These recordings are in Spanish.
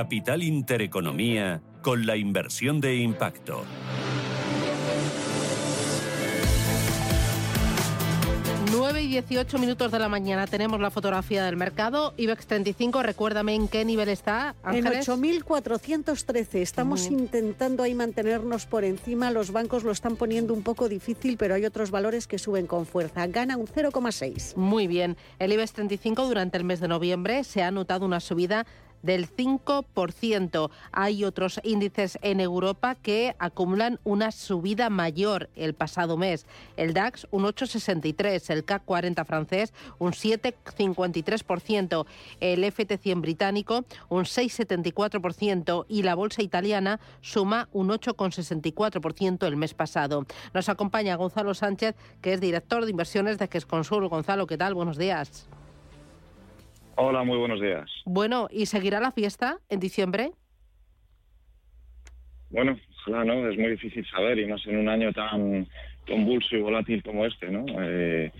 Capital Intereconomía con la inversión de impacto. 9 y 18 minutos de la mañana tenemos la fotografía del mercado. IBEX 35, recuérdame en qué nivel está. Ángeles. En 8.413. Estamos intentando ahí mantenernos por encima. Los bancos lo están poniendo un poco difícil, pero hay otros valores que suben con fuerza. Gana un 0,6. Muy bien. El IBEX 35 durante el mes de noviembre se ha notado una subida del 5%. Hay otros índices en Europa que acumulan una subida mayor el pasado mes. El DAX un 8,63, el CAC 40 francés un 7,53%, el FT100 británico un 6,74% y la bolsa italiana suma un 8,64% el mes pasado. Nos acompaña Gonzalo Sánchez, que es director de inversiones de Gesconsul. Gonzalo, ¿qué tal? Buenos días. Hola, muy buenos días. Bueno, ¿y seguirá la fiesta en diciembre? Bueno, no, es muy difícil saber y más en un año tan convulso y volátil como este, ¿no? Eh,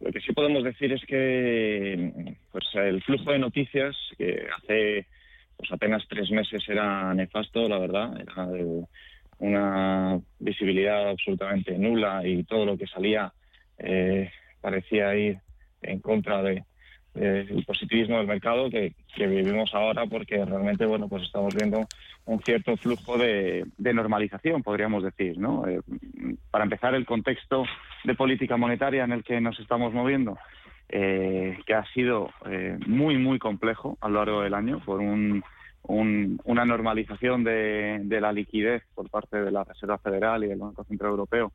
lo que sí podemos decir es que pues el flujo de noticias que hace pues apenas tres meses era nefasto, la verdad, era de una visibilidad absolutamente nula y todo lo que salía eh, parecía ir en contra de, eh, el positivismo del mercado que, vivimos ahora porque realmente bueno pues estamos viendo un cierto flujo de, normalización podríamos decir no eh, para empezar el contexto de política monetaria en el que nos estamos moviendo eh, que ha sido muy muy complejo a lo largo del año por un, una normalización de, la liquidez por parte de la Reserva Federal y del Banco Central Europeo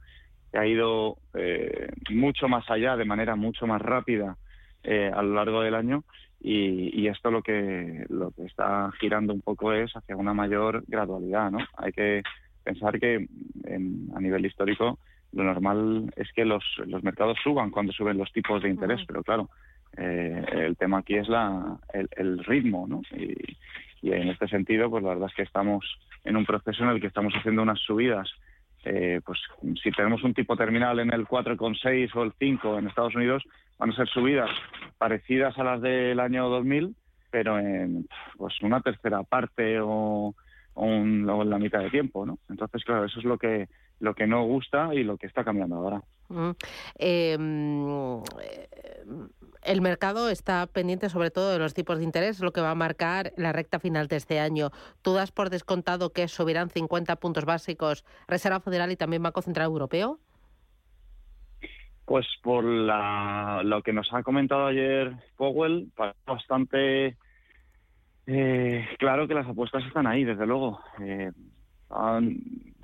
que ha ido mucho más allá de manera mucho más rápida eh, a lo largo del año y, esto lo que lo que está girando un poco es hacia una mayor gradualidad, ¿no? Hay que pensar que a nivel histórico lo normal es que los, los mercados suban cuando suben los tipos de interés, pero claro, eh, el tema aquí es la, el, ritmo, ¿no? Y, y, en este sentido, pues la verdad es que estamos en un proceso en el que estamos haciendo unas subidas eh, pues si tenemos un tipo terminal en el 4,6 o el 5 en Estados Unidos, van a ser subidas parecidas a las del año 2000, pero en pues una tercera parte o, en la mitad de tiempo, ¿no? Entonces, claro, eso es lo que lo que no gusta y lo que está cambiando ahora. Mm. Em, el mercado está pendiente sobre todo de los tipos de interés, lo que va a marcar la recta final de este año. ¿Tú das por descontado que subirán 50 puntos básicos Reserva Federal y también Banco Central Europeo? Pues por lo que nos ha comentado ayer Powell, bastante eh, claro que las apuestas están ahí, desde luego. Eh, han,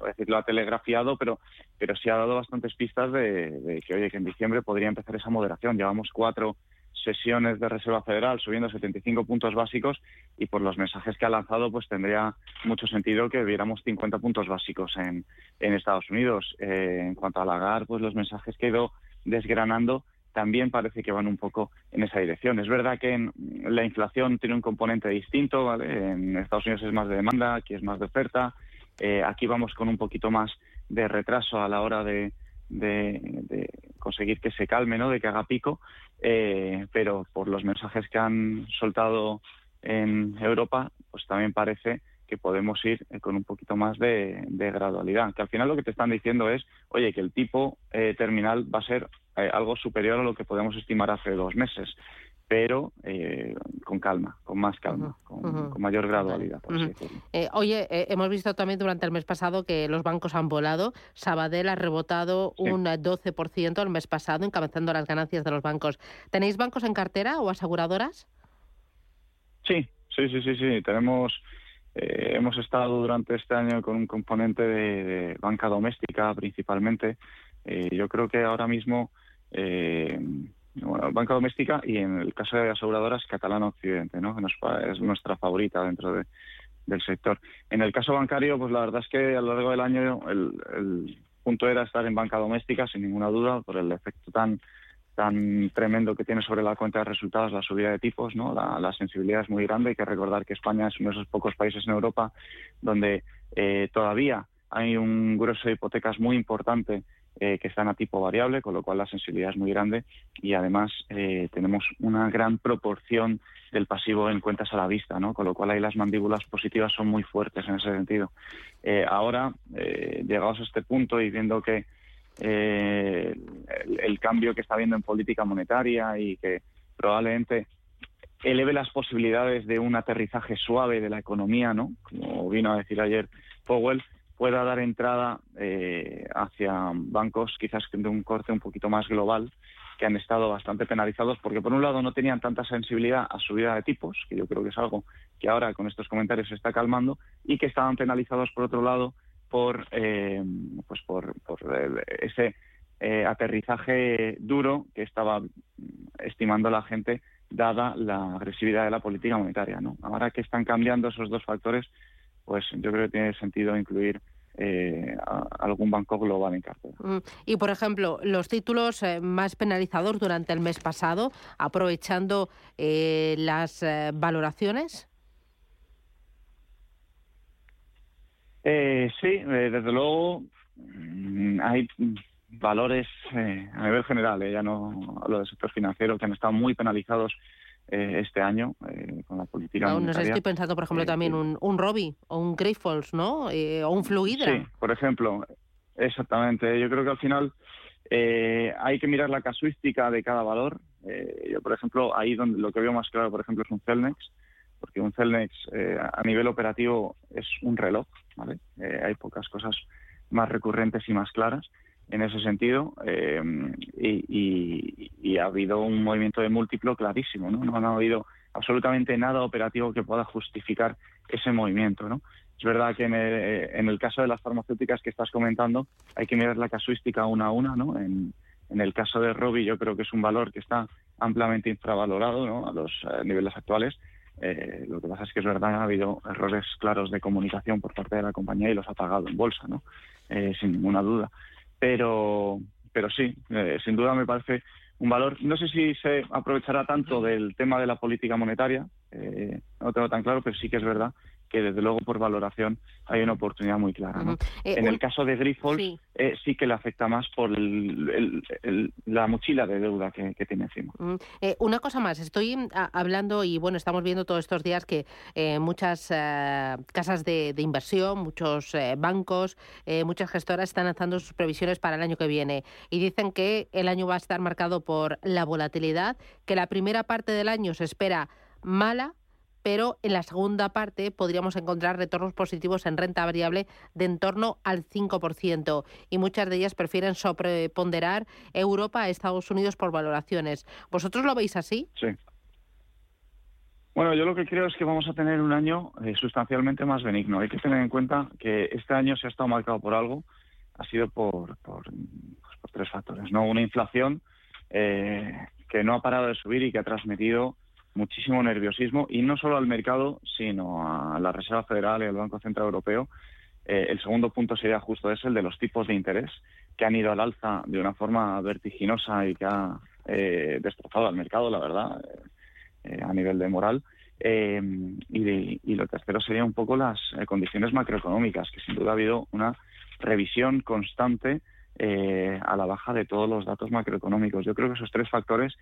decir, lo ha telegrafiado, pero, pero sí ha dado bastantes pistas de, de, que, oye, que en diciembre podría empezar esa moderación. Llevamos cuatro sesiones de Reserva Federal subiendo 75 puntos básicos y por los mensajes que ha lanzado pues tendría mucho sentido que viéramos 50 puntos básicos en, en Estados Unidos. Eh, en cuanto a Lagar, pues los mensajes que ha ido desgranando también parece que van un poco en esa dirección. Es verdad que la inflación tiene un componente distinto, ¿vale? En Estados Unidos es más de demanda, aquí es más de oferta. Eh, aquí vamos con un poquito más de retraso a la hora de, conseguir que se calme, ¿no? De que haga pico. Eh, pero por los mensajes que han soltado en Europa, pues también parece que podemos ir eh, con un poquito más de, gradualidad. Que al final lo que te están diciendo es, oye, que el tipo eh, terminal va a ser algo superior a lo que podemos estimar hace dos meses pero eh, con calma, con más calma, con, mayor gradualidad. Eh, oye, eh, hemos visto también durante el mes pasado que los bancos han volado. Sabadell ha rebotado un 12% el mes pasado, encabezando las ganancias de los bancos. ¿Tenéis bancos en cartera o aseguradoras? Sí, sí, sí, sí, sí. Tenemos, hemos estado durante este año con un componente de, banca doméstica principalmente. yo creo que ahora mismo banca doméstica y en el caso de aseguradoras Catalana Occidente, ¿no? que es nuestra favorita dentro de, del sector. En el caso bancario, pues la verdad es que a lo largo del año el, punto era estar en banca doméstica, sin ninguna duda, por el efecto tan tan tremendo que tiene sobre la cuenta de resultados la subida de tipos, ¿no? La, sensibilidad es muy grande. Hay que recordar que España es uno de esos pocos países en Europa donde eh, todavía hay un grueso de hipotecas muy importante que están a tipo variable, con lo cual la sensibilidad es muy grande y además tenemos una gran proporción del pasivo en cuentas a la vista, ¿no? Con lo cual ahí las mandíbulas positivas son muy fuertes en ese sentido. ahora, llegados a este punto y viendo que el, el, cambio que está habiendo en política monetaria y que probablemente eleve las posibilidades de un aterrizaje suave de la economía, ¿no? Como vino a decir ayer Powell, pueda dar entrada eh, hacia bancos quizás de un corte un poquito más global que han estado bastante penalizados porque por un lado no tenían tanta sensibilidad a subida de tipos, que yo creo que es algo que ahora con estos comentarios se está calmando, y que estaban penalizados por otro lado por eh, pues por, ese eh, aterrizaje duro que estaba estimando la gente dada la agresividad de la política monetaria. ¿no? Ahora que están cambiando esos dos factores, pues yo creo que tiene sentido incluir eh, algún banco global en cartera. Mm. Y, por ejemplo, los títulos eh, más penalizados durante el mes pasado, aprovechando eh, las valoraciones. sí, desde luego mm, hay valores eh, a nivel general, eh, ya no hablo del sector financiero, que han estado muy penalizados eh, este año con la política no, No sé, estoy pensando, por ejemplo, también un, un Robbie o un Grifols, ¿no? o un Fluidra. Sí, por ejemplo, exactamente. Yo creo que al final hay que mirar la casuística de cada valor. yo, por ejemplo, ahí donde lo que veo más claro, por ejemplo, es un Celnex, porque un Celnex a nivel operativo es un reloj, ¿vale? hay pocas cosas más recurrentes y más claras en ese sentido eh, y, ha habido un movimiento de múltiplo clarísimo, ¿no? No ha habido absolutamente nada operativo que pueda justificar ese movimiento, ¿no? Es verdad que en el, caso de las farmacéuticas que estás comentando hay que mirar la casuística una a una, ¿no? En, el caso de Robi yo creo que es un valor que está ampliamente infravalorado ¿no? a los eh, niveles actuales. Eh, lo que pasa es que es verdad, ha habido errores claros de comunicación por parte de la compañía y los ha pagado en bolsa, ¿no? sin ninguna duda. Pero, pero sí, eh, sin duda me parece un valor. No sé si se aprovechará tanto del tema de la política monetaria, eh, no tengo tan claro, pero sí que es verdad que desde luego por valoración hay una oportunidad muy clara. Eh, en el caso de Grifols eh, sí. que le afecta más por la mochila de deuda que, tiene encima. Eh, una cosa más, estoy hablando y bueno, estamos viendo todos estos días que muchas casas de, inversión, muchos bancos, muchas gestoras están lanzando sus previsiones para el año que viene y dicen que el año va a estar marcado por la volatilidad, que la primera parte del año se espera mala pero en la segunda parte podríamos encontrar retornos positivos en renta variable de en torno al 5% y muchas de ellas prefieren sobreponderar Europa a Estados Unidos por valoraciones. ¿Vosotros lo veis así? Sí. Bueno, yo lo que creo es que vamos a tener un año eh, sustancialmente más benigno. Hay que tener en cuenta que este año se ha estado marcado por algo, ha sido por, por, pues, tres factores. ¿no? Una inflación eh, que no ha parado de subir y que ha transmitido muchísimo nerviosismo y no solo al mercado, sino a la Reserva Federal y al Banco Central Europeo. Eh, el segundo punto sería justo ese, el de los tipos de interés, que han ido al alza de una forma vertiginosa y que ha eh, destrozado al mercado, la verdad, eh, a nivel de moral. Y, y, lo tercero sería un poco las condiciones macroeconómicas, que sin duda ha habido una revisión constante a la baja de todos los datos macroeconómicos. Yo creo que esos tres factores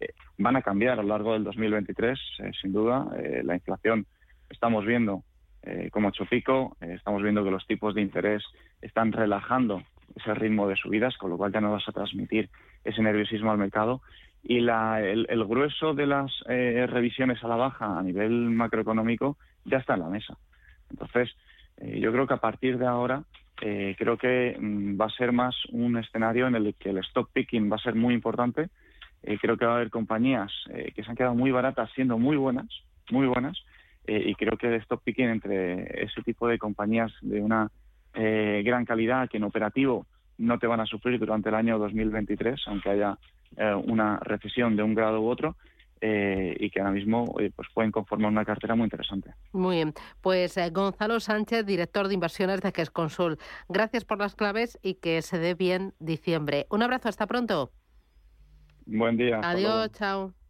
eh, van a cambiar a lo largo del 2023, eh, sin duda. Eh, la inflación estamos viendo como hecho pico, estamos viendo que los tipos de interés están relajando ese ritmo de subidas, con lo cual ya no vas a transmitir ese nerviosismo al mercado. Y el, grueso de las revisiones a la baja a nivel macroeconómico ya está en la mesa. Entonces, yo creo que a partir de ahora creo que mm, va a ser más un escenario en el que el stock picking va a ser muy importante. Eh, creo que va a haber compañías eh, que se han quedado muy baratas siendo muy buenas, muy buenas, eh, y creo que el stop picking entre ese tipo de compañías de una gran calidad que en operativo no te van a sufrir durante el año 2023, aunque haya una recesión de un grado u otro, y que ahora mismo pues pueden conformar una cartera muy interesante. Muy bien, pues Gonzalo Sánchez, director de inversiones de Consul. Gracias por las claves y que se dé bien diciembre. Un abrazo, hasta pronto. Buen día. Adiós, chao.